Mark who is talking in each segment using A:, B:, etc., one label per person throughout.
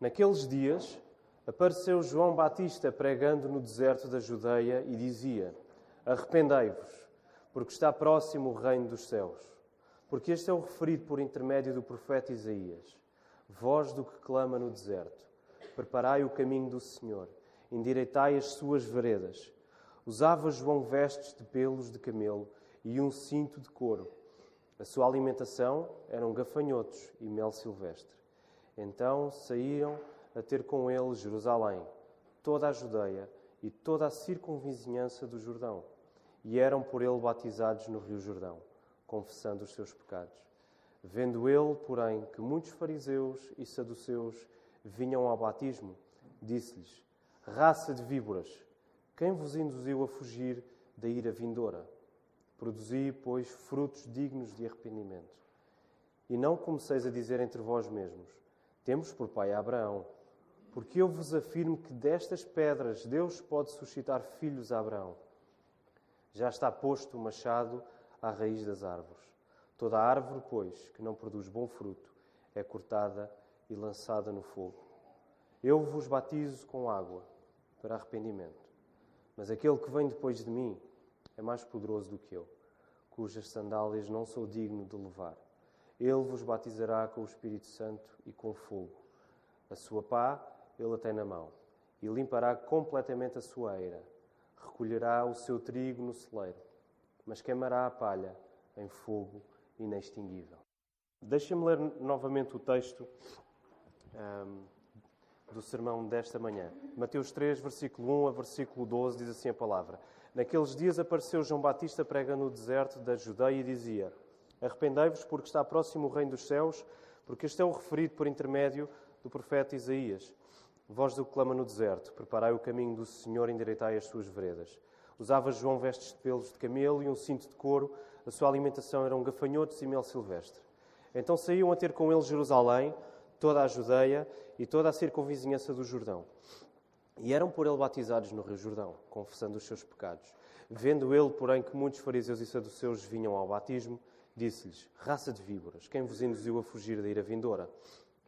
A: Naqueles dias, apareceu João Batista pregando no deserto da Judeia e dizia: Arrependei-vos, porque está próximo o reino dos céus. Porque este é o referido por intermédio do profeta Isaías: Voz do que clama no deserto: Preparai o caminho do Senhor, endireitai as suas veredas. Usava João vestes de pelos de camelo e um cinto de couro. A sua alimentação eram gafanhotos e mel silvestre. Então saíram a ter com ele Jerusalém, toda a Judeia e toda a circunvizinhança do Jordão, e eram por ele batizados no Rio Jordão, confessando os seus pecados. Vendo ele, porém, que muitos fariseus e saduceus vinham ao batismo, disse-lhes: Raça de víboras, quem vos induziu a fugir da ira vindoura? Produzi, pois, frutos dignos de arrependimento. E não comeceis a dizer entre vós mesmos: Temos por pai Abraão. Porque eu vos afirmo que destas pedras Deus pode suscitar filhos a Abraão. Já está posto o machado à raiz das árvores. Toda árvore, pois, que não produz bom fruto, é cortada e lançada no fogo. Eu vos batizo com água para arrependimento, mas aquele que vem depois de mim é mais poderoso do que eu, cujas sandálias não sou digno de levar. Ele vos batizará com o Espírito Santo e com fogo. A sua pá ele a tem na mão, e limpará completamente a sua eira. Recolherá o seu trigo no celeiro, mas queimará a palha em fogo inextinguível. Deixem-me ler novamente o texto um, do sermão desta manhã. Mateus 3, versículo 1 a versículo 12, diz assim a palavra. Naqueles dias apareceu João Batista prega no deserto da Judeia e dizia: Arrependei-vos, porque está próximo o reino dos céus, porque este é o referido por intermédio do profeta Isaías. Voz do que clama no deserto: Preparai o caminho do Senhor, endireitai as suas veredas. Usava João vestes de pelos de camelo e um cinto de couro. A sua alimentação eram gafanhotos e mel silvestre. Então saíam a ter com ele Jerusalém, toda a Judeia e toda a circunvizinhança do Jordão. E eram por ele batizados no Rio Jordão, confessando os seus pecados. Vendo ele, porém, que muitos fariseus e saduceus vinham ao batismo, disse-lhes: Raça de víboras, quem vos induziu a fugir da ira vindoura?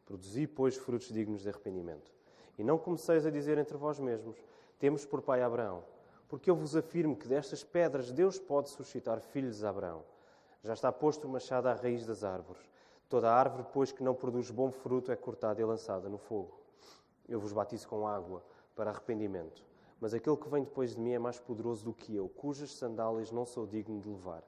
A: Produzi, pois, frutos dignos de arrependimento. E não comeceis a dizer entre vós mesmos: Temos por pai Abraão. Porque eu vos afirmo que destas pedras Deus pode suscitar filhos a Abraão. Já está posto o machado à raiz das árvores. Toda árvore, pois, que não produz bom fruto é cortada e lançada no fogo. Eu vos batizo com água para arrependimento. Mas aquele que vem depois de mim é mais poderoso do que eu, cujas sandálias não sou digno de levar.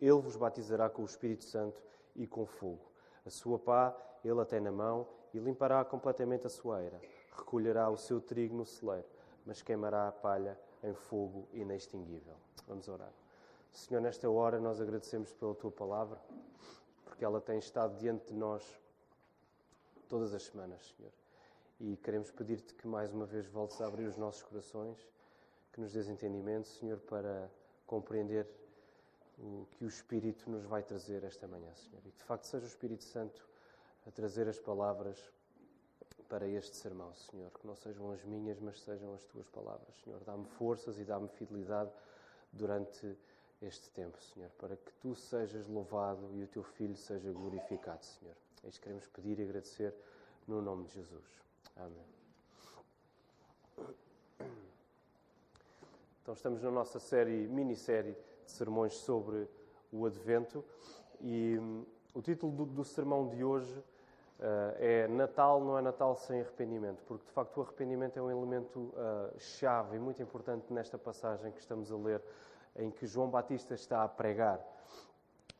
A: Ele vos batizará com o Espírito Santo e com fogo. A sua pá ele a tem na mão e limpará completamente a sua eira recolherá o seu trigo no celeiro, mas queimará a palha em fogo inextinguível. Vamos orar. Senhor, nesta hora nós agradecemos pela tua palavra, porque ela tem estado diante de nós todas as semanas, Senhor. E queremos pedir-te que mais uma vez voltes a abrir os nossos corações, que nos dês entendimento, Senhor, para compreender o que o Espírito nos vai trazer esta manhã, Senhor. E que de facto seja o Espírito Santo a trazer as palavras para este sermão, Senhor. Que não sejam as minhas, mas sejam as tuas palavras, Senhor. Dá-me forças e dá-me fidelidade durante este tempo, Senhor, para que tu sejas louvado e o teu filho seja glorificado, Senhor. É isto queremos pedir e agradecer no nome de Jesus. Amém. Então, estamos na nossa série, minissérie de sermões sobre o Advento e hum, o título do, do sermão de hoje Uh, é Natal não é Natal sem arrependimento, porque de facto o arrependimento é um elemento uh, chave e muito importante nesta passagem que estamos a ler, em que João Batista está a pregar.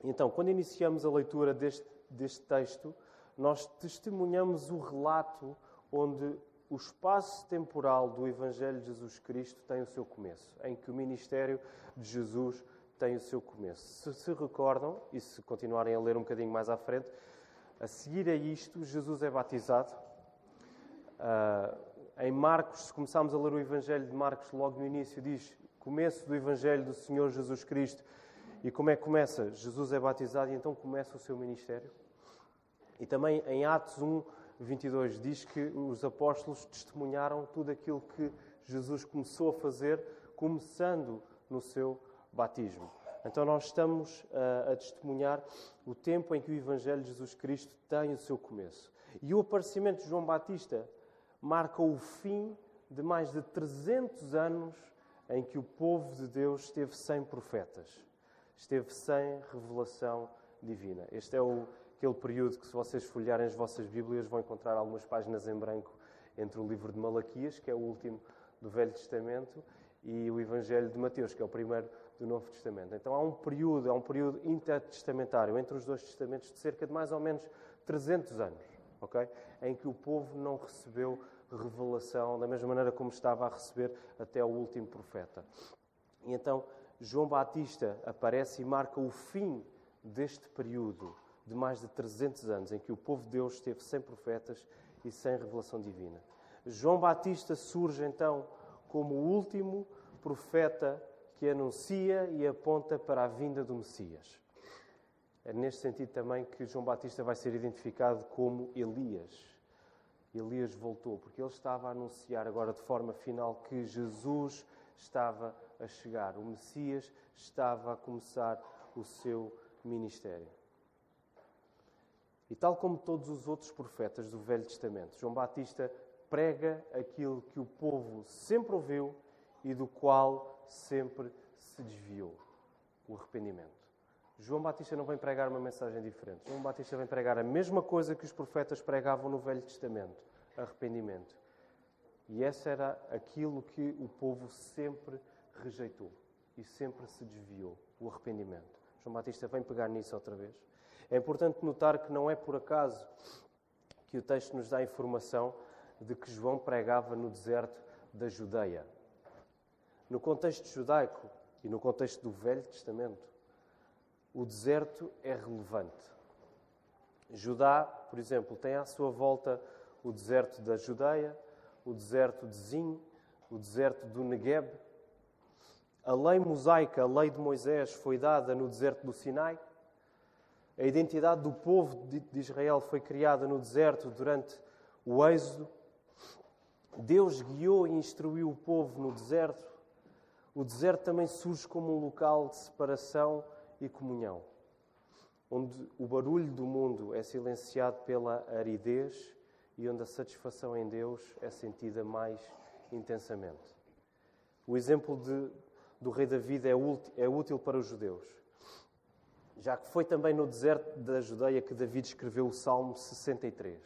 A: Então, quando iniciamos a leitura deste, deste texto, nós testemunhamos o relato onde o espaço temporal do Evangelho de Jesus Cristo tem o seu começo, em que o ministério de Jesus tem o seu começo. Se se recordam, e se continuarem a ler um bocadinho mais à frente, a seguir a isto, Jesus é batizado. Uh, em Marcos, se começarmos a ler o Evangelho de Marcos, logo no início diz começo do Evangelho do Senhor Jesus Cristo. E como é que começa? Jesus é batizado e então começa o seu ministério. E também em Atos 1, 22, diz que os apóstolos testemunharam tudo aquilo que Jesus começou a fazer, começando no seu batismo. Então, nós estamos a, a testemunhar o tempo em que o Evangelho de Jesus Cristo tem o seu começo. E o aparecimento de João Batista marca o fim de mais de 300 anos em que o povo de Deus esteve sem profetas, esteve sem revelação divina. Este é o, aquele período que, se vocês folhearem as vossas Bíblias, vão encontrar algumas páginas em branco entre o livro de Malaquias, que é o último do Velho Testamento, e o Evangelho de Mateus, que é o primeiro do Novo Testamento. Então há um período, há um período intertestamentário entre os dois testamentos de cerca de mais ou menos 300 anos, ok? Em que o povo não recebeu revelação da mesma maneira como estava a receber até o último profeta. E então João Batista aparece e marca o fim deste período de mais de 300 anos em que o povo de Deus esteve sem profetas e sem revelação divina. João Batista surge então como o último profeta que anuncia e aponta para a vinda do Messias. É neste sentido também que João Batista vai ser identificado como Elias. Elias voltou, porque ele estava a anunciar agora de forma final que Jesus estava a chegar, o Messias estava a começar o seu ministério. E tal como todos os outros profetas do Velho Testamento, João Batista prega aquilo que o povo sempre ouviu e do qual sempre se desviou: o arrependimento. João Batista não vem pregar uma mensagem diferente. João Batista vem pregar a mesma coisa que os profetas pregavam no Velho Testamento: arrependimento. E essa era aquilo que o povo sempre rejeitou e sempre se desviou: o arrependimento. João Batista vem pegar nisso outra vez. É importante notar que não é por acaso que o texto nos dá informação de que João pregava no deserto da Judeia. No contexto judaico e no contexto do Velho Testamento, o deserto é relevante. Judá, por exemplo, tem à sua volta o deserto da Judeia, o deserto de Zin, o deserto do Negueb. A lei mosaica, a lei de Moisés, foi dada no deserto do Sinai. A identidade do povo de Israel foi criada no deserto durante o Êxodo. Deus guiou e instruiu o povo no deserto. O deserto também surge como um local de separação e comunhão, onde o barulho do mundo é silenciado pela aridez e onde a satisfação em Deus é sentida mais intensamente. O exemplo de, do rei David é é útil para os judeus, já que foi também no deserto da Judeia que David escreveu o Salmo 63.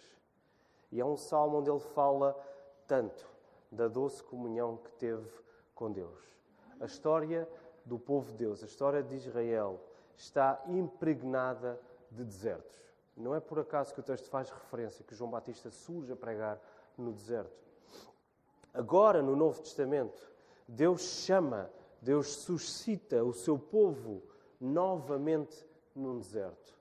A: E é um salmo onde ele fala tanto da doce comunhão que teve com Deus. A história do povo de Deus, a história de Israel, está impregnada de desertos. Não é por acaso que o texto faz referência que João Batista surge a pregar no deserto. Agora, no Novo Testamento, Deus chama, Deus suscita o seu povo novamente num deserto.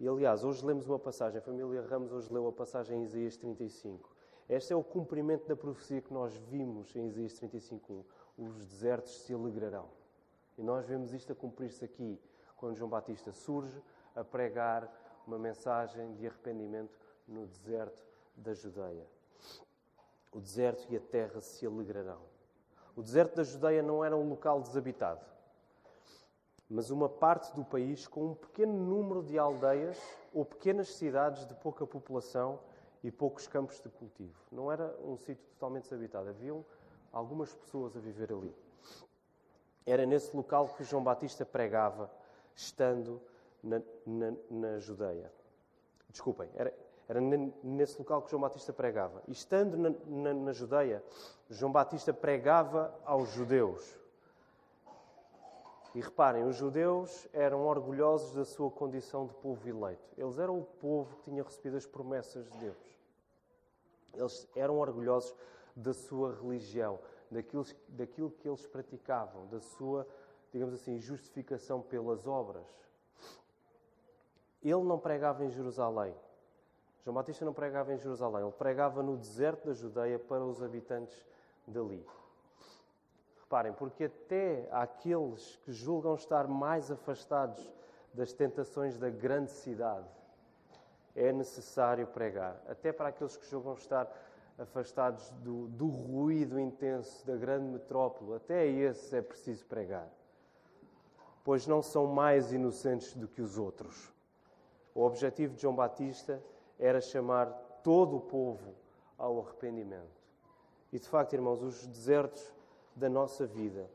A: E aliás, hoje lemos uma passagem, a família Ramos hoje leu a passagem em Isaías 35. Este é o cumprimento da profecia que nós vimos em Isaías 35.1. Os desertos se alegrarão. E nós vemos isto a cumprir-se aqui, quando João Batista surge a pregar uma mensagem de arrependimento no deserto da Judeia. O deserto e a terra se alegrarão. O deserto da Judeia não era um local desabitado, mas uma parte do país com um pequeno número de aldeias ou pequenas cidades de pouca população e poucos campos de cultivo. Não era um sítio totalmente desabitado, haviam algumas pessoas a viver ali. Era nesse local que João Batista pregava, estando na, na, na Judeia. Desculpem, era, era nesse local que João Batista pregava. E estando na, na, na Judeia, João Batista pregava aos judeus. E reparem, os judeus eram orgulhosos da sua condição de povo eleito. Eles eram o povo que tinha recebido as promessas de Deus. Eles eram orgulhosos da sua religião, daquilo, daquilo que eles praticavam, da sua, digamos assim, justificação pelas obras. Ele não pregava em Jerusalém. João Batista não pregava em Jerusalém, ele pregava no deserto da Judeia para os habitantes dali. Reparem, porque até aqueles que julgam estar mais afastados das tentações da grande cidade, é necessário pregar. Até para aqueles que julgam estar afastados do, do ruído intenso da grande metrópole, até esses é preciso pregar. Pois não são mais inocentes do que os outros. O objetivo de João Batista era chamar todo o povo ao arrependimento. E de facto, irmãos, os desertos da nossa vida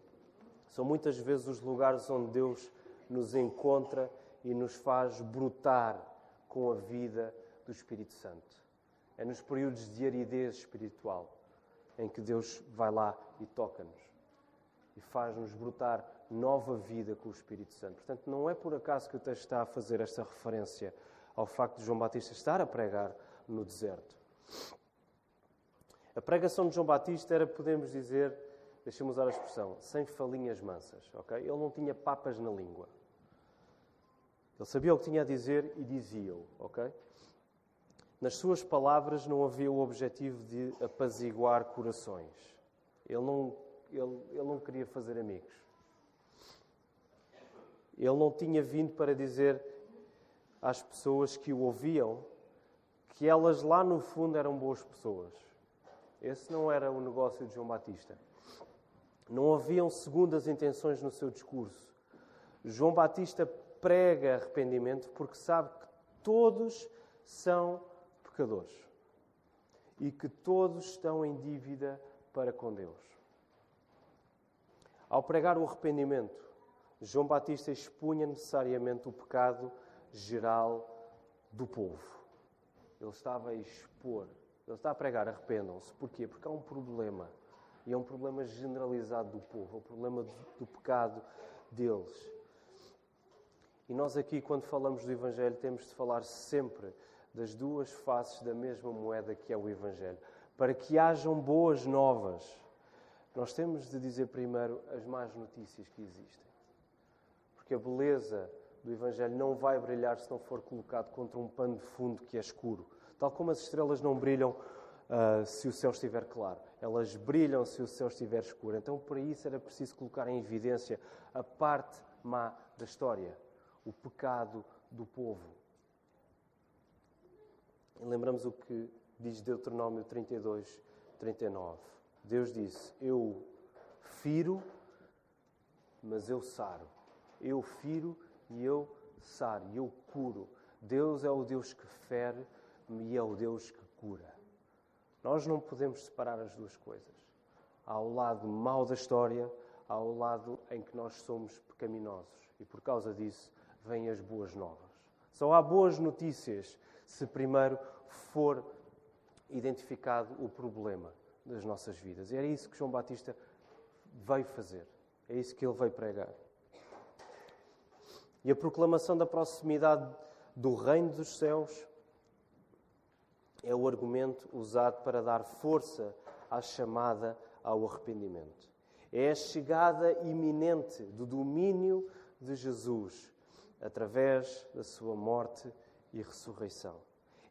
A: são muitas vezes os lugares onde Deus nos encontra e nos faz brotar com a vida do Espírito Santo. É nos períodos de aridez espiritual em que Deus vai lá e toca-nos e faz-nos brotar nova vida com o Espírito Santo. Portanto, não é por acaso que o texto está a fazer esta referência ao facto de João Batista estar a pregar no deserto. A pregação de João Batista era, podemos dizer, deixa-me usar a expressão, sem falinhas mansas, ok? Ele não tinha papas na língua. Ele sabia o que tinha a dizer e dizia-o, ok? Nas suas palavras não havia o objetivo de apaziguar corações. Ele não, ele, ele não queria fazer amigos. Ele não tinha vindo para dizer às pessoas que o ouviam que elas lá no fundo eram boas pessoas. Esse não era o negócio de João Batista. Não haviam segundas intenções no seu discurso. João Batista prega arrependimento porque sabe que todos são pecadores e que todos estão em dívida para com Deus. Ao pregar o arrependimento, João Batista expunha necessariamente o pecado geral do povo. Ele estava a expor, ele está a pregar, arrependam-se. Porquê? Porque há um problema. E é um problema generalizado do povo, é problema do pecado deles. E nós aqui, quando falamos do Evangelho, temos de falar sempre das duas faces da mesma moeda que é o Evangelho. Para que hajam boas novas, nós temos de dizer primeiro as más notícias que existem. Porque a beleza do Evangelho não vai brilhar se não for colocado contra um pano de fundo que é escuro. Tal como as estrelas não brilham uh, se o céu estiver claro, elas brilham se o céu estiver escuro. Então, para isso, era preciso colocar em evidência a parte má da história, o pecado do povo. E lembramos o que diz Deuteronômio 32, 39. Deus disse: Eu firo, mas eu saro. Eu firo, e eu saro, e eu curo. Deus é o Deus que fere e é o Deus que cura. Nós não podemos separar as duas coisas. Há o lado mau da história, há o lado em que nós somos pecaminosos. E por causa disso vêm as boas novas. Só há boas notícias se primeiro for identificado o problema das nossas vidas. E era isso que João Batista veio fazer. É isso que ele veio pregar. E a proclamação da proximidade do reino dos céus é o argumento usado para dar força à chamada ao arrependimento. É a chegada iminente do domínio de Jesus através da sua morte e ressurreição.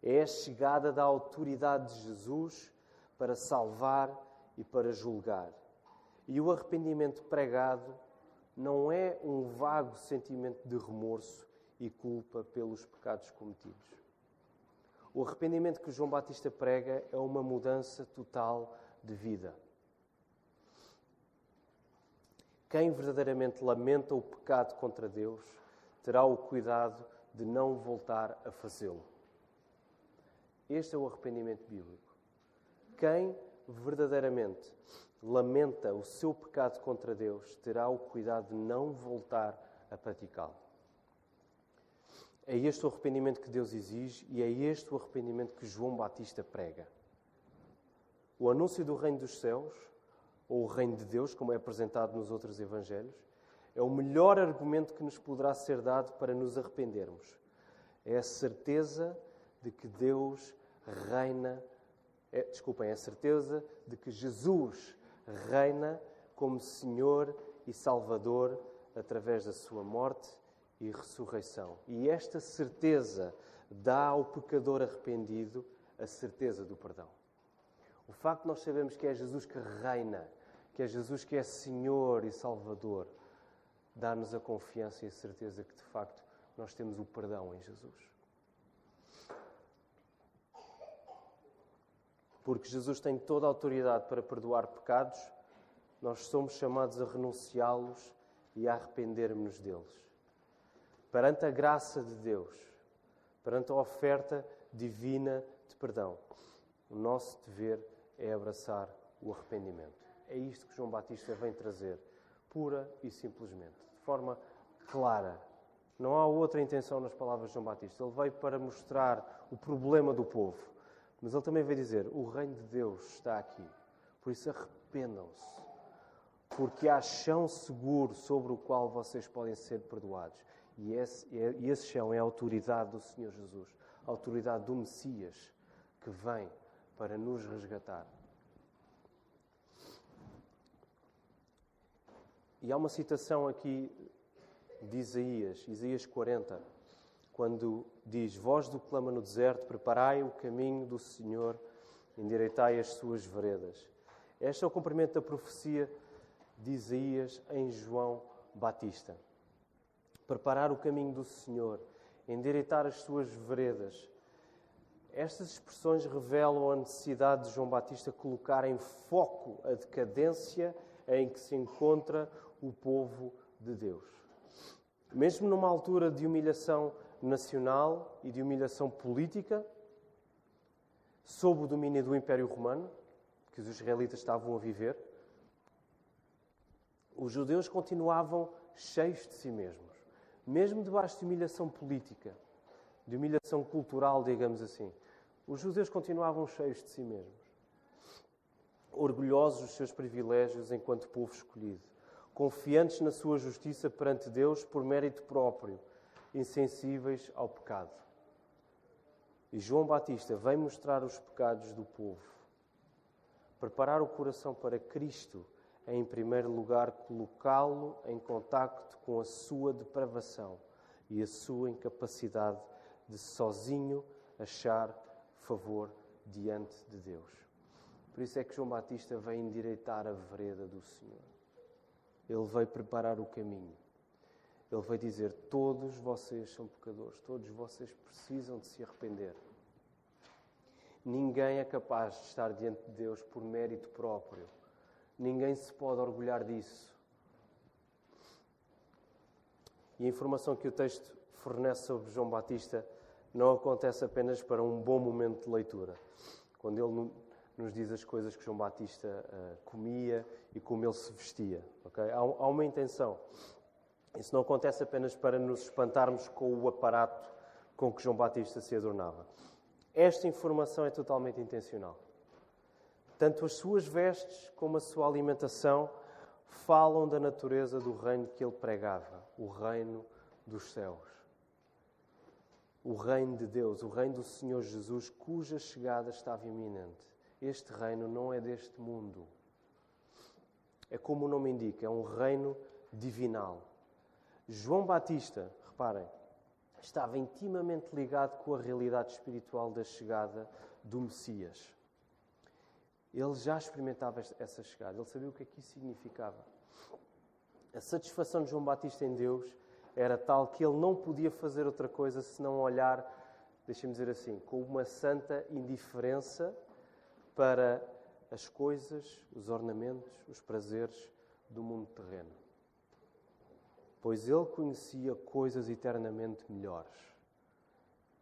A: É a chegada da autoridade de Jesus para salvar e para julgar. E o arrependimento pregado não é um vago sentimento de remorso e culpa pelos pecados cometidos. O arrependimento que João Batista prega é uma mudança total de vida. Quem verdadeiramente lamenta o pecado contra Deus terá o cuidado de não voltar a fazê-lo. Este é o arrependimento bíblico. Quem verdadeiramente lamenta o seu pecado contra Deus, terá o cuidado de não voltar a praticá-lo. É este o arrependimento que Deus exige e é este o arrependimento que João Batista prega. O anúncio do reino dos céus, ou o reino de Deus, como é apresentado nos outros evangelhos, é o melhor argumento que nos poderá ser dado para nos arrependermos. É a certeza de que Deus reina, é, desculpem, é a certeza de que Jesus reina como Senhor e Salvador através da sua morte e ressurreição. E esta certeza dá ao pecador arrependido a certeza do perdão. O facto de nós sabermos que é Jesus que reina, que é Jesus que é Senhor e Salvador, dá-nos a confiança e a certeza que de facto nós temos o perdão em Jesus. porque Jesus tem toda a autoridade para perdoar pecados, nós somos chamados a renunciá-los e a arrependermos deles. Perante a graça de Deus, perante a oferta divina de perdão, o nosso dever é abraçar o arrependimento. É isto que João Batista vem trazer, pura e simplesmente, forma clara. Não há outra intenção nas palavras de João Batista. Ele veio para mostrar o problema do povo, mas ele também veio dizer: o reino de Deus está aqui. Por isso arrependam-se, porque há chão seguro sobre o qual vocês podem ser perdoados. E esse, e esse chão é a autoridade do Senhor Jesus, a autoridade do Messias que vem para nos resgatar. E há uma citação aqui de Isaías, Isaías 40, quando diz: Voz do clama no deserto, preparai o caminho do Senhor, endireitai as suas veredas. Este é o cumprimento da profecia de Isaías em João Batista. Preparar o caminho do Senhor, endireitar as suas veredas. Estas expressões revelam a necessidade de João Batista colocar em foco a decadência em que se encontra o povo de Deus. Mesmo numa altura de humilhação nacional e de humilhação política, sob o domínio do Império Romano, que os israelitas estavam a viver, os judeus continuavam cheios de si mesmos, mesmo debaixo de humilhação política, de humilhação cultural, digamos assim. Os judeus continuavam cheios de si mesmos, orgulhosos dos seus privilégios enquanto povo escolhido confiantes na sua justiça perante Deus por mérito próprio, insensíveis ao pecado. E João Batista vem mostrar os pecados do povo, preparar o coração para Cristo, é, em primeiro lugar, colocá-lo em contacto com a sua depravação e a sua incapacidade de sozinho achar favor diante de Deus. Por isso é que João Batista vem endireitar a vereda do Senhor. Ele veio preparar o caminho. Ele veio dizer: Todos vocês são pecadores, todos vocês precisam de se arrepender. Ninguém é capaz de estar diante de Deus por mérito próprio. Ninguém se pode orgulhar disso. E a informação que o texto fornece sobre João Batista não acontece apenas para um bom momento de leitura. Quando ele nos diz as coisas que João Batista uh, comia e como ele se vestia. Okay? Há, há, uma intenção. Isso não acontece apenas para nos espantarmos com o aparato com que João Batista se adornava. Esta informação é totalmente intencional. Tanto as suas vestes como a sua alimentação falam da natureza do reino que ele pregava, o reino dos céus. O reino de Deus, o reino do Senhor Jesus, cuja chegada estava iminente. Este reino não é deste mundo. É como o nome indica, é um reino divinal. João Batista, reparem, estava intimamente ligado com a realidade espiritual da chegada do Messias. Ele já experimentava essa chegada, ele sabia o que aqui significava. A satisfação de João Batista em Deus era tal que ele não podia fazer outra coisa senão olhar, deixem-me dizer assim, com uma santa indiferença para as coisas, os ornamentos, os prazeres do mundo terreno. Pois ele conhecia coisas eternamente melhores.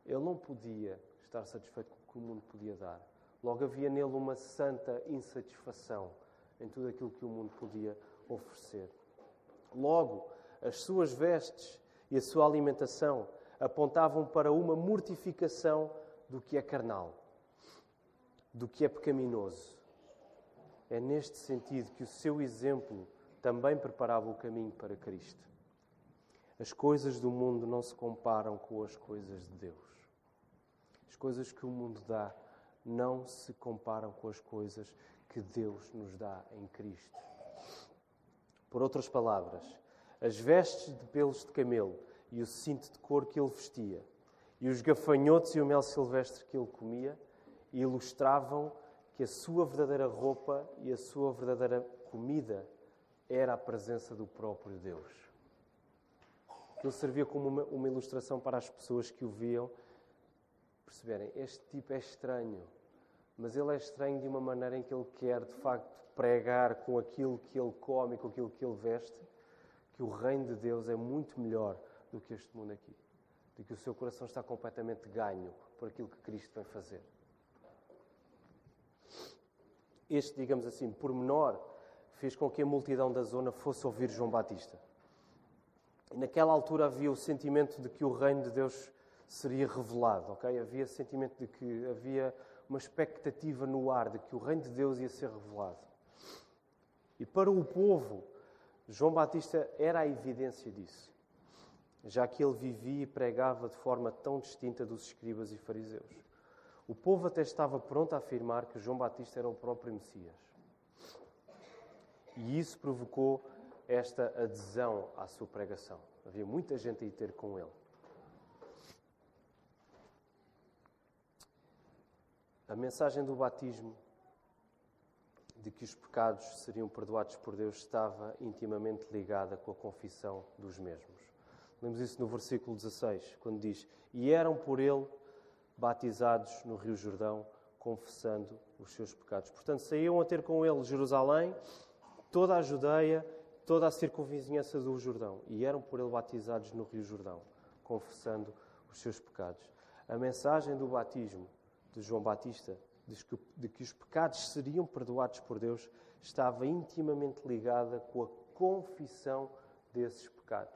A: Ele não podia estar satisfeito com o que o mundo podia dar. Logo havia nele uma santa insatisfação em tudo aquilo que o mundo podia oferecer. Logo, as suas vestes e a sua alimentação apontavam para uma mortificação do que é carnal do que é pecaminoso. É neste sentido que o seu exemplo também preparava o caminho para Cristo. As coisas do mundo não se comparam com as coisas de Deus. As coisas que o mundo dá não se comparam com as coisas que Deus nos dá em Cristo. Por outras palavras, as vestes de pelos de camelo e o cinto de couro que ele vestia, e os gafanhotos e o mel silvestre que ele comia, ilustravam que a sua verdadeira roupa e a sua verdadeira comida era a presença do próprio Deus. Ele servia como uma, uma ilustração para as pessoas que o viam perceberem: este tipo é estranho, mas ele é estranho de uma maneira em que ele quer de facto pregar com aquilo que ele come, com aquilo que ele veste, que o reino de Deus é muito melhor do que este mundo aqui, de que o seu coração está completamente ganho por aquilo que Cristo vem fazer. Este, digamos assim, pormenor, fez com que a multidão da zona fosse ouvir João Batista. E naquela altura havia o sentimento de que o reino de Deus seria revelado, ok? Havia sentimento de que havia uma expectativa no ar de que o reino de Deus ia ser revelado. E para o povo, João Batista era a evidência disso, já que ele vivia e pregava de forma tão distinta dos escribas e fariseus. O povo até estava pronto a afirmar que João Batista era o próprio Messias. E isso provocou esta adesão à sua pregação. Havia muita gente a ir ter com ele. A mensagem do batismo de que os pecados seriam perdoados por Deus estava intimamente ligada com a confissão dos mesmos. Lemos isso no versículo 16, quando diz: E eram por ele batizados no Rio Jordão, confessando os seus pecados. Portanto, saíam a ter com ele Jerusalém, toda a Judeia, toda a circunvizinhança do Jordão, e eram por ele batizados no Rio Jordão, confessando os seus pecados. A mensagem do batismo de João Batista, de que os pecados seriam perdoados por Deus, estava intimamente ligada com a confissão desses pecados.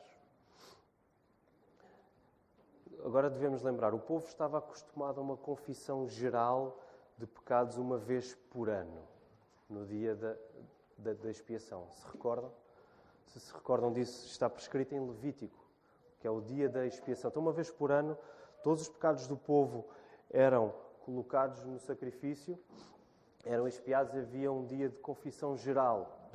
A: Agora devemos lembrar, o povo estava acostumado a uma confissão geral de pecados uma vez por ano, no dia da, da, da expiação. Se recordam? Se se recordam disso, está prescrito em Levítico, que é o dia da expiação. Então, uma vez por ano, todos os pecados do povo eram colocados no sacrifício, eram expiados, havia um dia de confissão geral,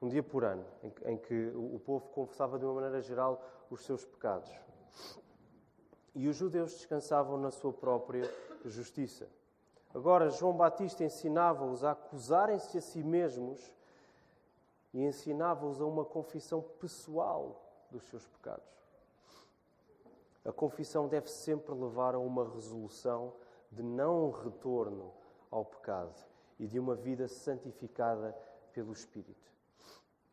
A: um dia por ano, em, que o povo confessava de uma maneira geral os seus pecados. E os judeus descansavam na sua própria justiça. Agora, João Batista ensinava-os a acusarem-se a si mesmos e ensinava-os a uma confissão pessoal dos seus pecados. A confissão deve sempre levar a uma resolução de não retorno ao pecado e de uma vida santificada pelo Espírito.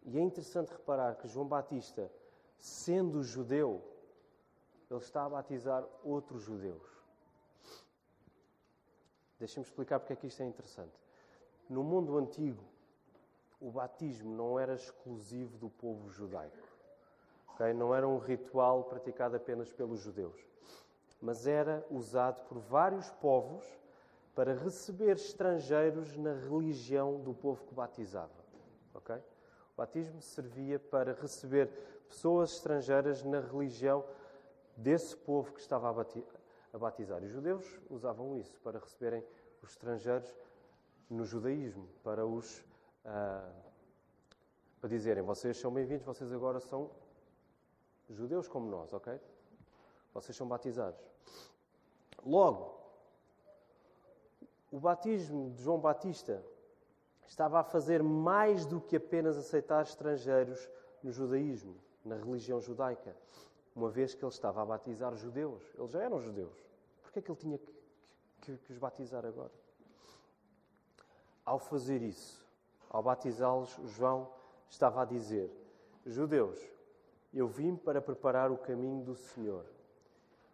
A: E é interessante reparar que João Batista, sendo judeu, ele está a batizar outros judeus. Deixem-me explicar porque é que isto é interessante. No mundo antigo, o batismo não era exclusivo do povo judaico. Okay? Não era um ritual praticado apenas pelos judeus. Mas era usado por vários povos para receber estrangeiros na religião do povo que batizava. Okay? O batismo servia para receber pessoas estrangeiras na religião desse povo que estava a batizar. Os judeus usavam isso para receberem os estrangeiros no judaísmo, para os uh, para dizerem: vocês são bem-vindos, vocês agora são judeus como nós, ok? Vocês são batizados. Logo, o batismo de João Batista estava a fazer mais do que apenas aceitar estrangeiros no judaísmo, na religião judaica, uma vez que ele estava a batizar judeus. Eles já eram judeus. Por que é que ele tinha que, que, que os batizar agora? Ao fazer isso, ao batizá-los, João estava a dizer: Judeus, eu vim para preparar o caminho do Senhor.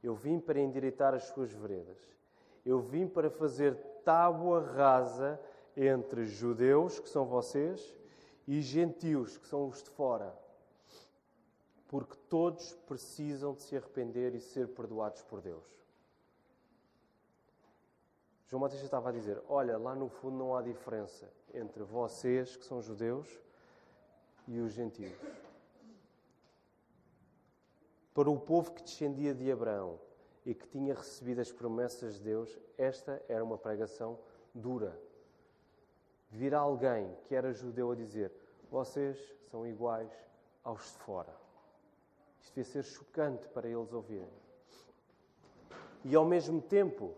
A: Eu vim para endireitar as suas veredas. Eu vim para fazer tábua rasa entre judeus, que são vocês, e gentios, que são os de fora. Porque todos precisam de se arrepender e ser perdoados por Deus. João Batista estava a dizer: Olha, lá no fundo não há diferença entre vocês, que são judeus, e os gentios. Para o povo que descendia de Abraão e que tinha recebido as promessas de Deus, esta era uma pregação dura. Vir alguém que era judeu a dizer: Vocês são iguais aos de fora. Isto ia ser chocante para eles ouvirem. E ao mesmo tempo,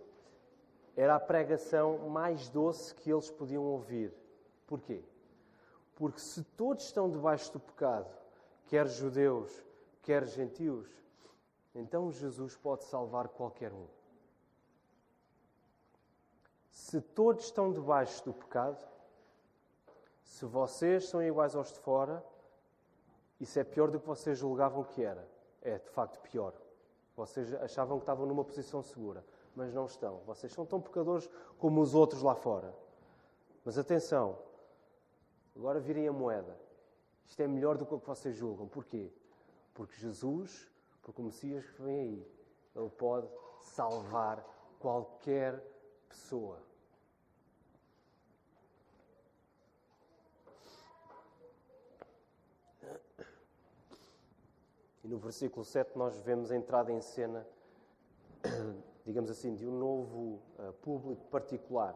A: era a pregação mais doce que eles podiam ouvir. Porquê? Porque se todos estão debaixo do pecado, quer judeus, quer gentios, então Jesus pode salvar qualquer um. Se todos estão debaixo do pecado, se vocês são iguais aos de fora, isso é pior do que vocês julgavam que era. É de facto pior. Vocês achavam que estavam numa posição segura, mas não estão. Vocês são tão pecadores como os outros lá fora. Mas atenção, agora virem a moeda. Isto é melhor do que o que vocês julgam. Porquê? Porque Jesus, porque o Messias que vem aí, ele pode salvar qualquer pessoa. E no versículo 7 nós vemos a entrada em cena, digamos assim, de um novo uh, público particular: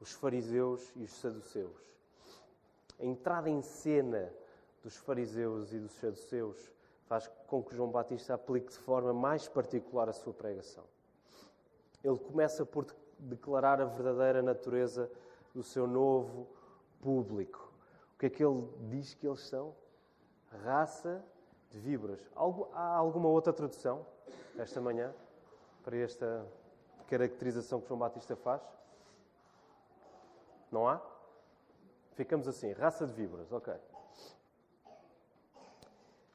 A: os fariseus e os saduceus. A entrada em cena dos fariseus e dos saduceus faz com que João Batista aplique de forma mais particular a sua pregação. Ele começa por declarar a verdadeira natureza do seu novo público. O que é que ele diz que eles são? Raça de víboras. há alguma outra tradução esta manhã para esta caracterização que João Batista faz? Não há? Ficamos assim, raça de víboras, ok.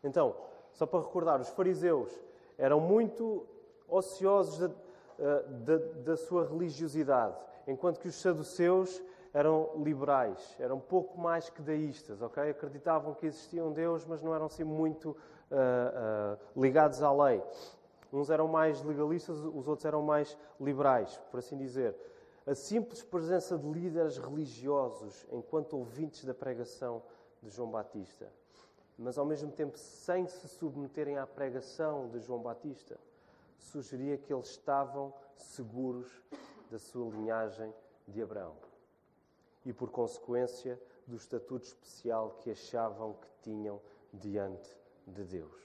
A: Então, só para recordar, os fariseus eram muito ociosos da, eh, da, da sua religiosidade, enquanto que os saduceus eram liberais, eram pouco mais que deístas, ok? Acreditavam que existia um Deus, mas não eram assim muito uh, uh, ligados à lei. Uns eram mais legalistas, os outros eram mais liberais, por assim dizer. A simples presença de líderes religiosos enquanto ouvintes da pregação de João Batista mas ao mesmo tempo sem se submeterem à pregação de João Batista, sugeria que eles estavam seguros da sua linhagem de Abraão e, por consequência, do estatuto especial que achavam que tinham diante de Deus.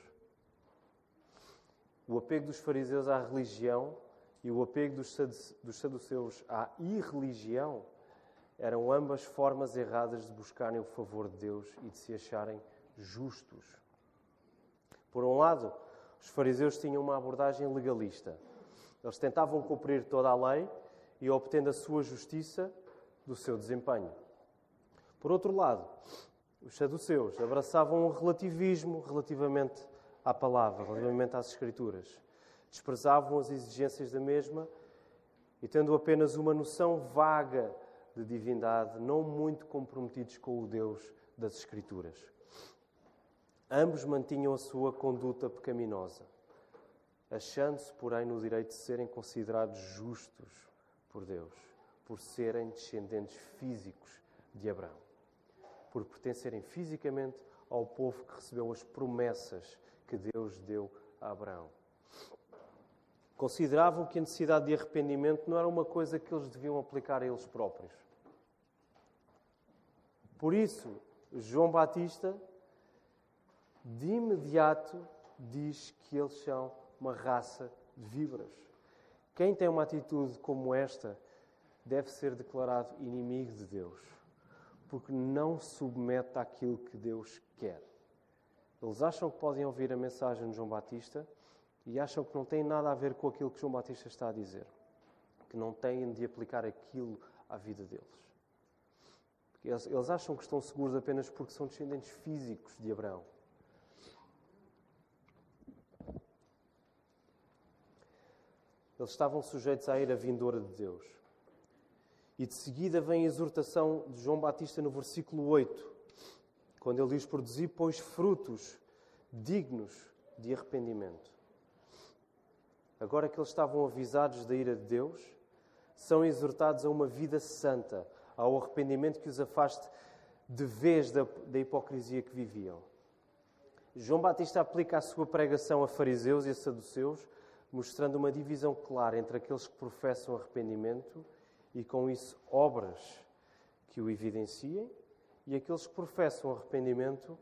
A: O apego dos fariseus à religião e o apego dos saduceus à irreligião eram ambas formas erradas de buscarem o favor de Deus e de se acharem justos. Por um lado, os fariseus tinham uma abordagem legalista. Eles tentavam cumprir toda a lei e obtendo a sua justiça do seu desempenho. Por outro lado, os saduceus abraçavam um relativismo relativamente à palavra, relativamente às Escrituras. Desprezavam as exigências da mesma e, tendo apenas uma noção vaga de divindade, não muito comprometidos com o Deus das Escrituras. Ambos mantinham a sua conduta pecaminosa, achando-se, porém, no direito de serem considerados justos por Deus, por serem descendentes físicos de Abraão, por pertencerem fisicamente ao povo que recebeu as promessas que Deus deu a Abraão. Consideravam que a necessidade de arrependimento não era uma coisa que eles deviam aplicar a eles próprios. Por isso, João Batista de imediato diz que eles são uma raça de víboras. Quem tem uma atitude como esta deve ser declarado inimigo de Deus, porque não submete àquilo que Deus quer. Eles acham que podem ouvir a mensagem de João Batista e acham que não tem nada a ver com aquilo que João Batista está a dizer, que não têm de aplicar aquilo à vida deles. Eles, eles acham que estão seguros apenas porque são descendentes físicos de Abraão. Eles estavam sujeitos à ira vindoura de Deus. E de seguida vem a exortação de João Batista no versículo 8, quando ele diz: Produzir, pois, frutos dignos de arrependimento. Agora que eles estavam avisados da ira de Deus, são exortados a uma vida santa, ao arrependimento que os afaste de vez da, da hipocrisia que viviam. João Batista aplica a sua pregação a fariseus e a saduceus mostrando uma divisão clara entre aqueles que professam arrependimento e, com isso, obras que o evidenciem, e aqueles que professam arrependimento,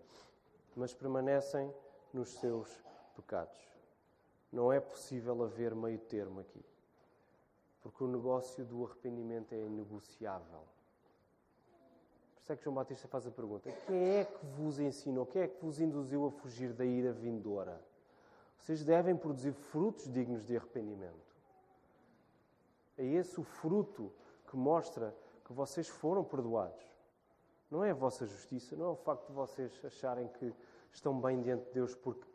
A: mas permanecem nos seus pecados. Não é possível haver meio termo aqui, porque o negócio do arrependimento é inegociável. Por isso é que João Batista faz a pergunta: quem é que vos ensinou, quem é que vos induziu a fugir da ira vindoura? Vocês devem produzir frutos dignos de arrependimento. É esse o fruto que mostra que vocês foram perdoados. Não é a vossa justiça, não é o facto de vocês acharem que estão bem diante de Deus porque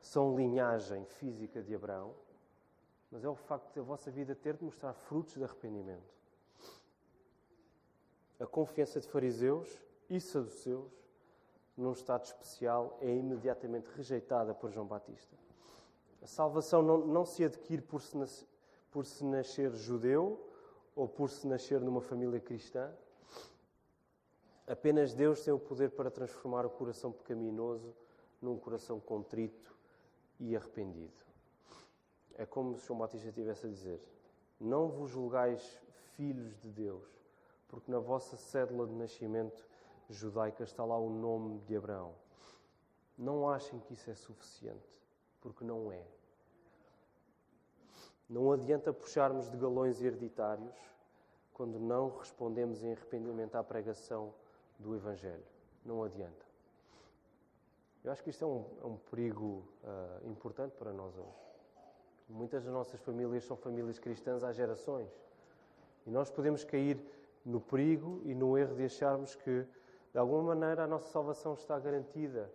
A: são linhagem física de Abraão, mas é o facto de a vossa vida ter de mostrar frutos de arrependimento. A confiança de fariseus e saduceus, num estado especial, é imediatamente rejeitada por João Batista. A salvação não, não se adquire por se, por se nascer judeu ou por se nascer numa família cristã. Apenas Deus tem o poder para transformar o coração pecaminoso num coração contrito e arrependido. É como se João Batista estivesse a dizer: Não vos julgais filhos de Deus, porque na vossa cédula de nascimento judaica está lá o nome de Abraão. Não achem que isso é suficiente, porque não é. Não adianta puxarmos de galões hereditários quando não respondemos em arrependimento à pregação do Evangelho. Não adianta. Eu acho que isto é um, é um perigo uh, importante para nós hoje. Muitas das nossas famílias são famílias cristãs há gerações. E nós podemos cair no perigo e no erro de acharmos que, de alguma maneira, a nossa salvação está garantida,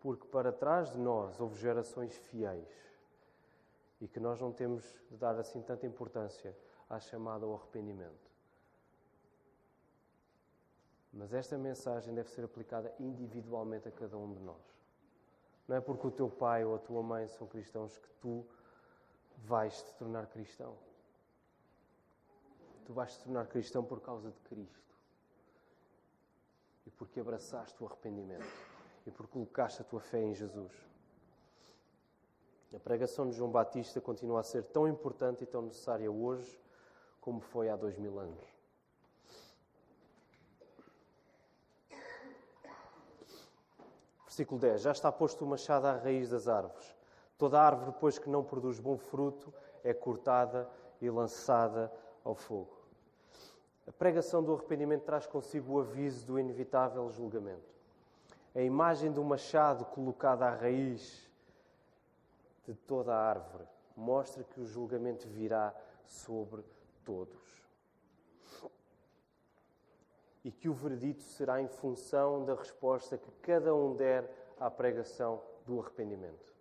A: porque para trás de nós houve gerações fiéis e que nós não temos de dar assim tanta importância à chamada ao arrependimento. Mas esta mensagem deve ser aplicada individualmente a cada um de nós. Não é porque o teu pai ou a tua mãe são cristãos que tu vais te tornar cristão. Tu vais te tornar cristão por causa de Cristo. E porque abraçaste o arrependimento. E porque colocaste a tua fé em Jesus. A pregação de João Batista continua a ser tão importante e tão necessária hoje como foi há dois mil anos. Versículo 10: Já está posto o machado à raiz das árvores. Toda árvore, depois que não produz bom fruto, é cortada e lançada ao fogo. A pregação do arrependimento traz consigo o aviso do inevitável julgamento. A imagem do machado colocado à raiz de toda a árvore mostra que o julgamento virá sobre todos. E que o veredito será em função da resposta que cada um der à pregação do arrependimento.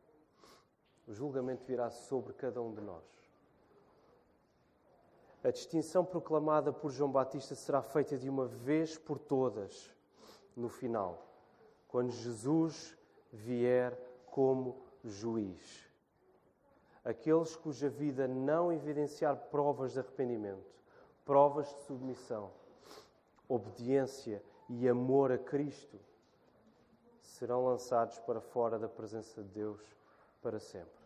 A: O julgamento virá sobre cada um de nós. A distinção proclamada por João Batista será feita de uma vez por todas no final, quando Jesus vier como juiz. Aqueles cuja vida não evidenciar provas de arrependimento, provas de submissão, obediência e amor a Cristo, serão lançados para fora da presença de Deus para sempre.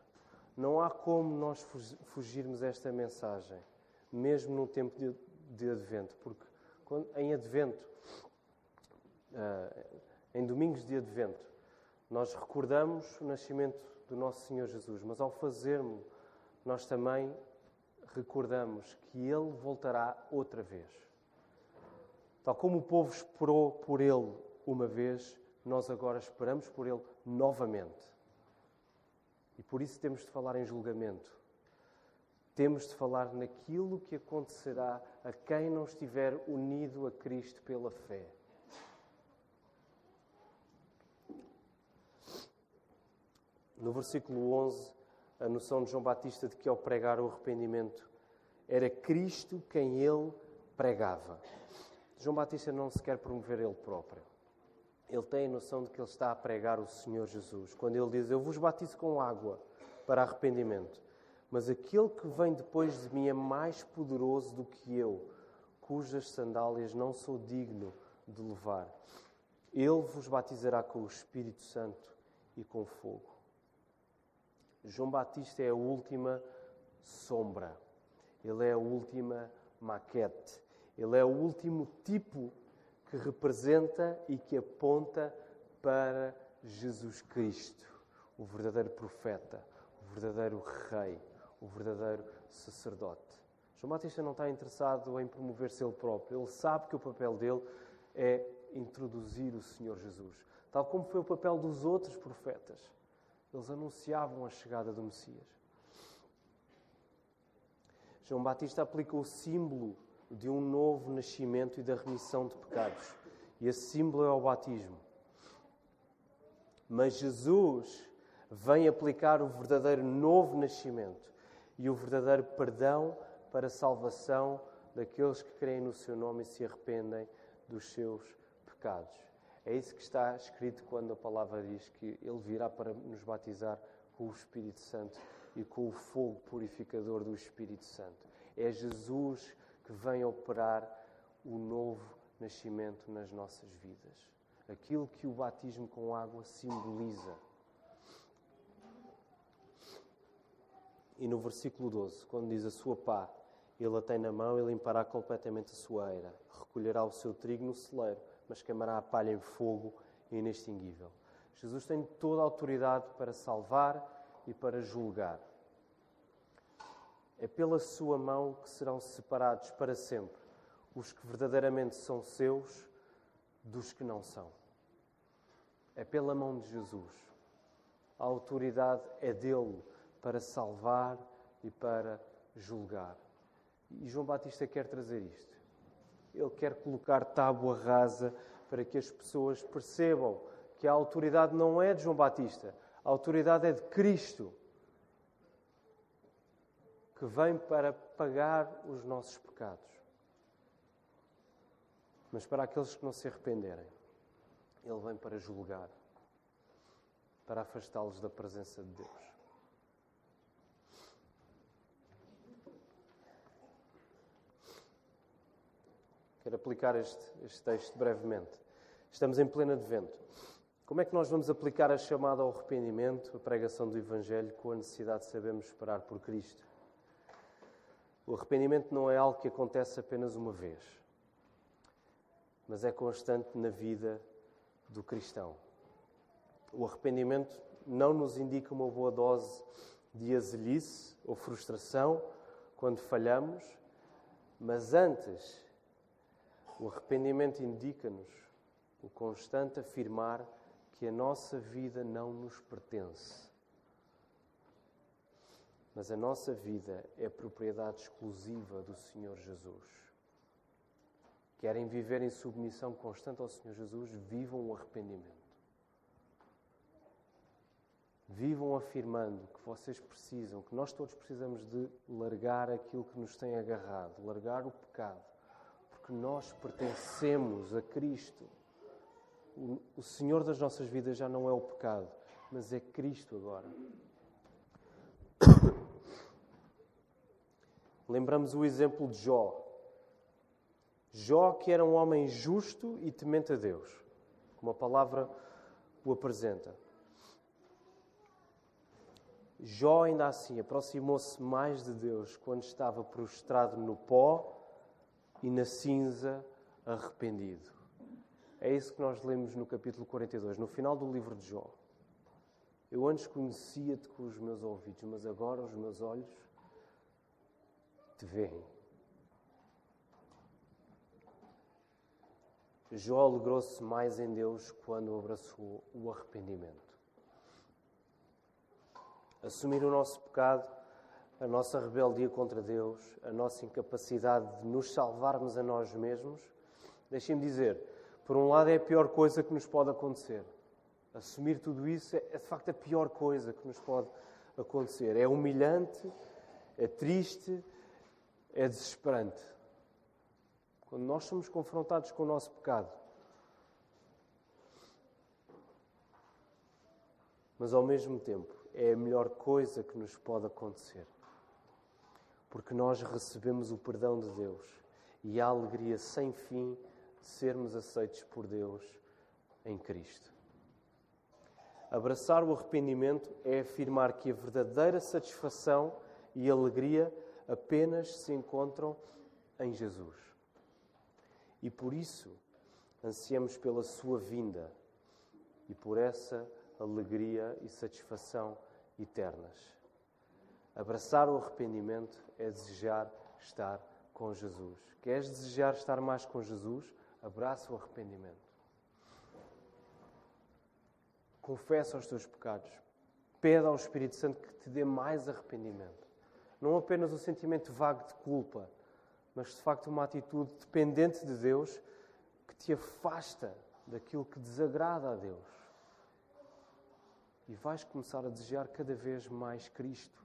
A: Não há como nós fugirmos esta mensagem, mesmo no tempo de, Advento, porque em Advento, uh, em domingos de Advento, nós recordamos o nascimento do nosso Senhor Jesus, mas ao fazermos, nós também recordamos que Ele voltará outra vez. Tal como o povo esperou por Ele uma vez, nós agora esperamos por Ele novamente. E por isso temos de falar em julgamento. Temos de falar naquilo que acontecerá a quem não estiver unido a Cristo pela fé. No versículo 11, a noção de João Batista de que ao pregar o arrependimento era Cristo quem ele pregava. João Batista não se quer promover ele próprio. Ele tem a noção de que ele está a pregar o Senhor Jesus. Quando ele diz: Eu vos batizo com água para arrependimento, mas aquele que vem depois de mim é mais poderoso do que eu, cujas sandálias não sou digno de levar. Ele vos batizará com o Espírito Santo e com fogo. João Batista é a última sombra, ele é a última maquete, ele é o último tipo que representa e que aponta para Jesus Cristo, o verdadeiro profeta, o verdadeiro rei, o verdadeiro sacerdote. João Batista não está interessado em promover-se ele próprio, ele sabe que o papel dele é introduzir o Senhor Jesus, tal como foi o papel dos outros profetas. Eles anunciavam a chegada do Messias. João Batista aplica o símbolo de um novo nascimento e da remissão de pecados. E esse símbolo é o batismo. Mas Jesus vem aplicar o verdadeiro novo nascimento e o verdadeiro perdão para a salvação daqueles que creem no seu nome e se arrependem dos seus pecados. É isso que está escrito quando a palavra diz que Ele virá para nos batizar com o Espírito Santo e com o fogo purificador do Espírito Santo. É Jesus que vem operar o novo nascimento nas nossas vidas. Aquilo que o batismo com água simboliza. E no versículo 12, quando diz a sua pá, ele a tem na mão e limpará completamente a sua eira. Recolherá o seu trigo no celeiro, mas queimará a palha em fogo inextinguível. Jesus tem toda a autoridade para salvar e para julgar. É pela sua mão que serão separados para sempre os que verdadeiramente são seus dos que não são. É pela mão de Jesus. A autoridade é dele para salvar e para julgar. E João Batista quer trazer isto. Ele quer colocar tábua rasa para que as pessoas percebam que a autoridade não é de João Batista, a autoridade é de Cristo, que vem para pagar os nossos pecados. Mas para aqueles que não se arrependerem, Ele vem para julgar, para afastá-los da presença de Deus. Quero aplicar este, este texto brevemente. Estamos em pleno advento. Como é que nós vamos aplicar a chamada ao arrependimento, a pregação do Evangelho, com a necessidade de sabermos esperar por Cristo? O arrependimento não é algo que acontece apenas uma vez, mas é constante na vida do cristão. O arrependimento não nos indica uma boa dose de azelhice ou frustração quando falhamos, mas antes o arrependimento indica-nos o constante afirmar que a nossa vida não nos pertence. Mas a nossa vida é propriedade exclusiva do Senhor Jesus. Querem viver em submissão constante ao Senhor Jesus? Vivam o arrependimento. Vivam afirmando que vocês precisam, que nós todos precisamos de largar aquilo que nos tem agarrado, largar o pecado porque nós pertencemos a Cristo. O Senhor das nossas vidas já não é o pecado, mas é Cristo agora. Lembramos o exemplo de Jó. Jó, que era um homem justo e temente a Deus, como a palavra o apresenta. Jó, ainda assim, aproximou-se mais de Deus quando estava prostrado no pó e na cinza arrependido. É isso que nós lemos no capítulo 42, no final do livro de Jó. Eu antes conhecia-te com os meus ouvidos, mas agora os meus olhos te veem. Jó alegrou-se mais em Deus quando abraçou o arrependimento. Assumir o nosso pecado a nossa rebeldia contra Deus, a nossa incapacidade de nos salvarmos a nós mesmos, deixem-me dizer, por um lado é a pior coisa que nos pode acontecer. Assumir tudo isso é, é de facto a pior coisa que nos pode acontecer. É humilhante, é triste, é desesperante. Quando nós somos confrontados com o nosso pecado, mas ao mesmo tempo é a melhor coisa que nos pode acontecer porque nós recebemos o perdão de Deus e a alegria sem fim de sermos aceitos por Deus em Cristo. Abraçar o arrependimento é afirmar que a verdadeira satisfação e alegria apenas se encontram em Jesus. E por isso ansiamos pela sua vinda e por essa alegria e satisfação eternas. Abraçar o arrependimento é desejar estar com Jesus. Queres desejar estar mais com Jesus? Abraça o arrependimento. Confessa os teus pecados. Pede ao Espírito Santo que te dê mais arrependimento. Não apenas o sentimento vago de culpa, mas de facto uma atitude dependente de Deus que te afasta daquilo que desagrada a Deus. E vais começar a desejar cada vez mais Cristo.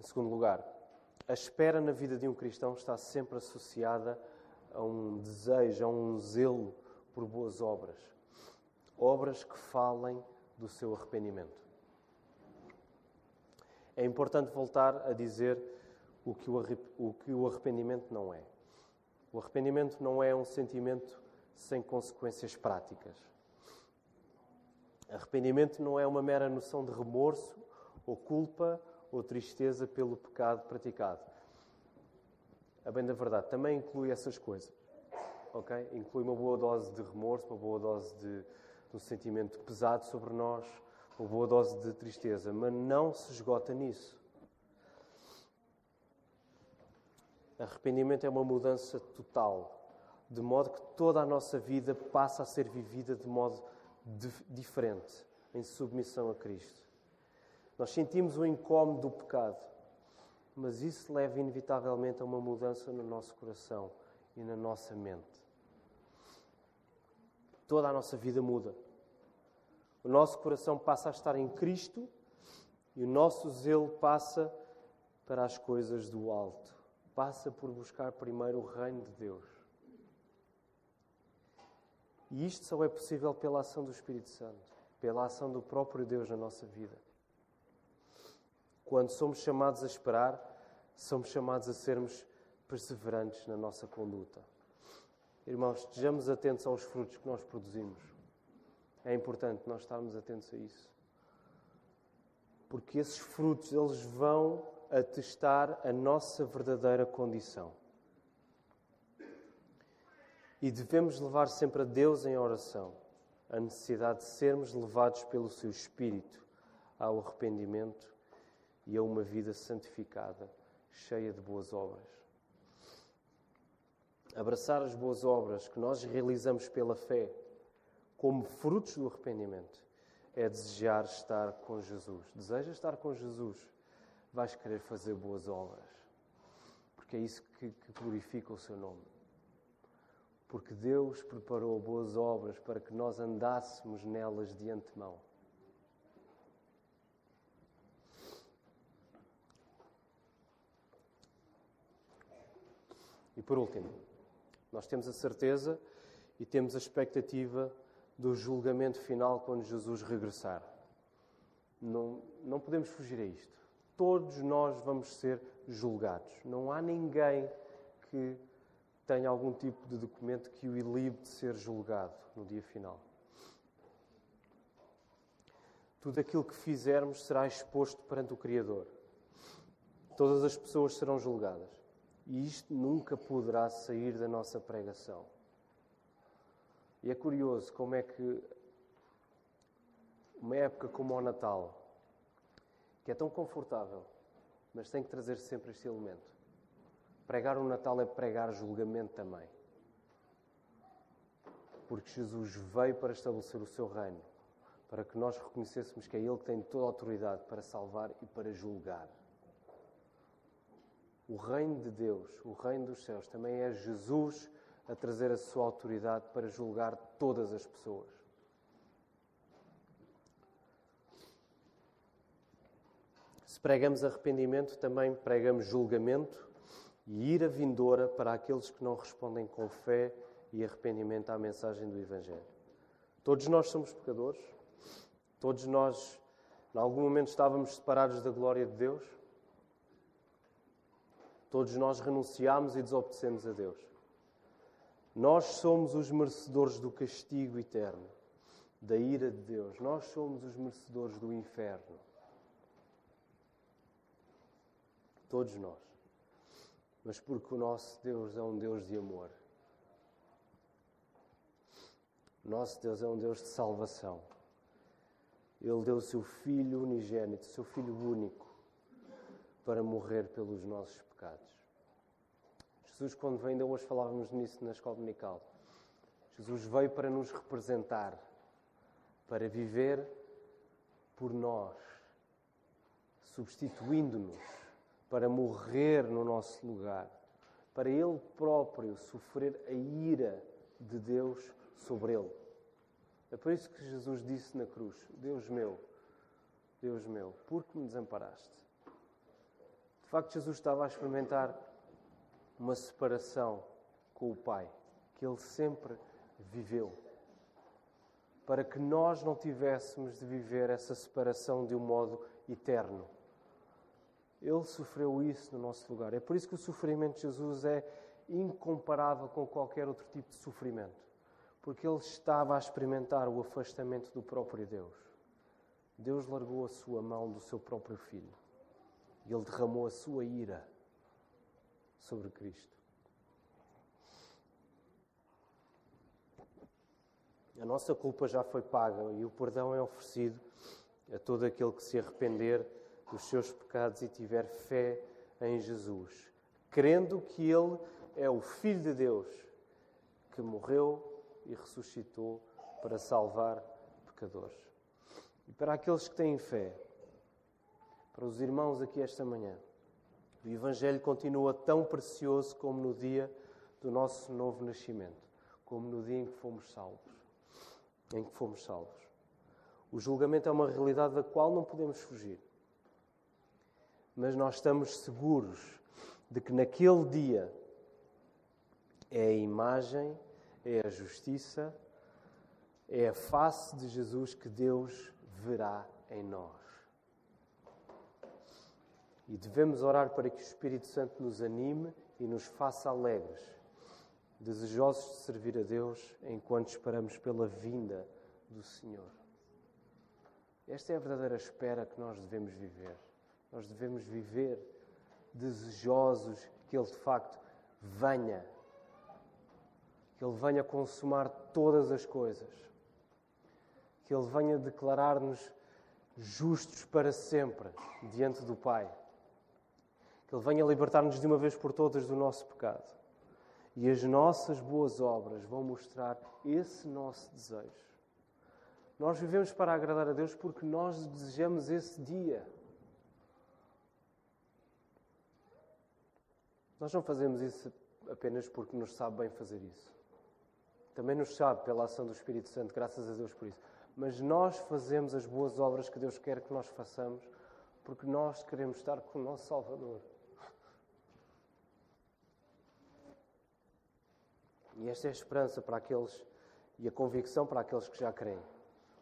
A: Em segundo lugar, a espera na vida de um cristão está sempre associada a um desejo, a um zelo por boas obras. Obras que falem do seu arrependimento. É importante voltar a dizer o que o, arrependimento não é. O arrependimento não é um sentimento sem consequências práticas. Arrependimento não é uma mera noção de remorso ou culpa ou tristeza pelo pecado praticado. A bem da verdade também inclui essas coisas. ok? Inclui uma boa dose de remorso, uma boa dose de, de um sentimento pesado sobre nós, uma boa dose de tristeza, mas não se esgota nisso. Arrependimento é uma mudança total, de modo que toda a nossa vida passa a ser vivida de modo diferente, em submissão a Cristo. Nós sentimos o incómodo do pecado, mas isso leva inevitavelmente a uma mudança no nosso coração e na nossa mente. Toda a nossa vida muda. O nosso coração passa a estar em Cristo e o nosso zelo passa para as coisas do alto. Passa por buscar primeiro o reino de Deus. E isto só é possível pela ação do Espírito Santo, pela ação do próprio Deus na nossa vida. Quando somos chamados a esperar, somos chamados a sermos perseverantes na nossa conduta. Irmãos, estejamos atentos aos frutos que nós produzimos. É importante nós estarmos atentos a isso. Porque esses frutos, eles vão atestar a nossa verdadeira condição. E devemos levar sempre a Deus em oração a necessidade de sermos levados pelo seu Espírito ao arrependimento e a uma vida santificada, cheia de boas obras. Abraçar as boas obras que nós realizamos pela fé como frutos do arrependimento é desejar estar com Jesus. Deseja estar com Jesus, vais querer fazer boas obras, porque é isso que, que glorifica o seu nome porque Deus preparou boas obras para que nós andássemos nelas de antemão. E por último, nós temos a certeza e temos a expectativa do julgamento final quando Jesus regressar. Não, não podemos fugir a isto. Todos nós vamos ser julgados. Não há ninguém que tem algum tipo de documento que o ilibe de ser julgado no dia final. Tudo aquilo que fizermos será exposto perante o Criador. Todas as pessoas serão julgadas. E isto nunca poderá sair da nossa pregação. E é curioso como é que uma época como o Natal, que é tão confortável, mas tem que trazer sempre este elemento. Pregar o Natal é pregar julgamento também. Porque Jesus veio para estabelecer o seu reino, para que nós reconhecêssemos que é Ele que tem toda a autoridade para salvar e para julgar. O reino de Deus, o reino dos céus, também é Jesus a trazer a sua autoridade para julgar todas as pessoas. Se pregamos arrependimento, também pregamos julgamento e ira vindoura para aqueles que não respondem com fé e arrependimento à mensagem do Evangelho. Todos nós somos pecadores, todos nós, em algum momento, estávamos separados da glória de Deus, todos nós renunciámos e desobedecemos a Deus. Nós somos os merecedores do castigo eterno, da ira de Deus, nós somos os merecedores do inferno. Todos nós mas porque o nosso Deus é um Deus de amor. Nosso Deus é um Deus de salvação. Ele deu o seu Filho unigênito, o seu Filho único, para morrer pelos nossos pecados. Jesus, quando veio, ainda hoje falávamos nisso na escola dominical. Jesus veio para nos representar, para viver por nós, substituindo-nos para morrer no nosso lugar, para Ele próprio sofrer a ira de Deus sobre Ele. É por isso que Jesus disse na cruz: Deus meu, Deus meu, por que me desamparaste? Facto, Jesus estava a experimentar uma separação com o Pai, que ele sempre viveu. Para que nós não tivéssemos de viver essa separação de um modo eterno. Ele sofreu isso no nosso lugar. É por isso que o sofrimento de Jesus é incomparável com qualquer outro tipo de sofrimento. Porque ele estava a experimentar o afastamento do próprio Deus. Deus largou a sua mão do seu próprio filho. Ele derramou a sua ira sobre Cristo. A nossa culpa já foi paga e o perdão é oferecido a todo aquele que se arrepender dos seus pecados e tiver fé em Jesus, crendo que Ele é o Filho de Deus que morreu e ressuscitou para salvar pecadores. E para aqueles que têm fé, para os irmãos aqui esta manhã, o Evangelho continua tão precioso como no dia do nosso novo nascimento, como no dia em que fomos salvos. Em que fomos salvos. O julgamento é uma realidade da qual não podemos fugir mas nós estamos seguros de que naquele dia é a imagem, é a justiça, é a face de Jesus que Deus verá em nós. E devemos orar para que o Espírito Santo nos anime e nos faça alegres, desejosos de servir a Deus enquanto esperamos pela vinda do Senhor. Esta é a verdadeira espera que nós devemos viver. Nós devemos viver desejosos que Ele de facto venha, que Ele venha consumar todas as coisas, que Ele venha declarar-nos justos para sempre diante do Pai, que Ele venha libertar-nos de uma vez por todas do nosso pecado. E as nossas boas obras vão mostrar esse nosso desejo. Nós vivemos para agradar a Deus porque nós desejamos esse dia. Nós não fazemos isso apenas porque nos sabe bem fazer isso. Também nos sabe pela ação do Espírito Santo, graças a Deus por isso. Mas nós fazemos as boas obras que Deus quer que nós façamos porque nós queremos estar com o nosso Salvador. E esta é a esperança para aqueles e a convicção para aqueles que já creem.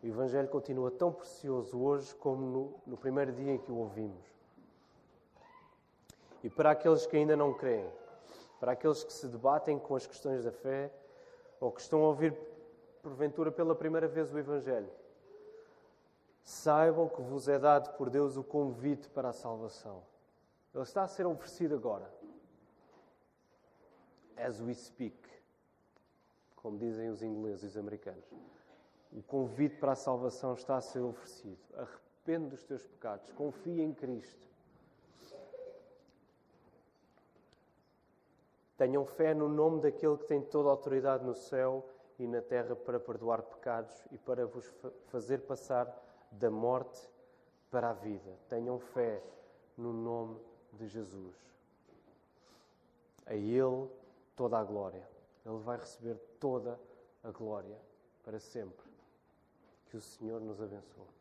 A: O Evangelho continua tão precioso hoje como no, no primeiro dia em que o ouvimos. E para aqueles que ainda não creem, para aqueles que se debatem com as questões da fé ou que estão a ouvir porventura pela primeira vez o Evangelho, saibam que vos é dado por Deus o convite para a salvação. Ele está a ser oferecido agora. As we speak, como dizem os ingleses e os americanos. O convite para a salvação está a ser oferecido. Arrepende dos teus pecados, confia em Cristo Tenham fé no nome daquele que tem toda a autoridade no céu e na terra para perdoar pecados e para vos fazer passar da morte para a vida. Tenham fé no nome de Jesus. A Ele toda a glória. Ele vai receber toda a glória para sempre. Que o Senhor nos abençoe.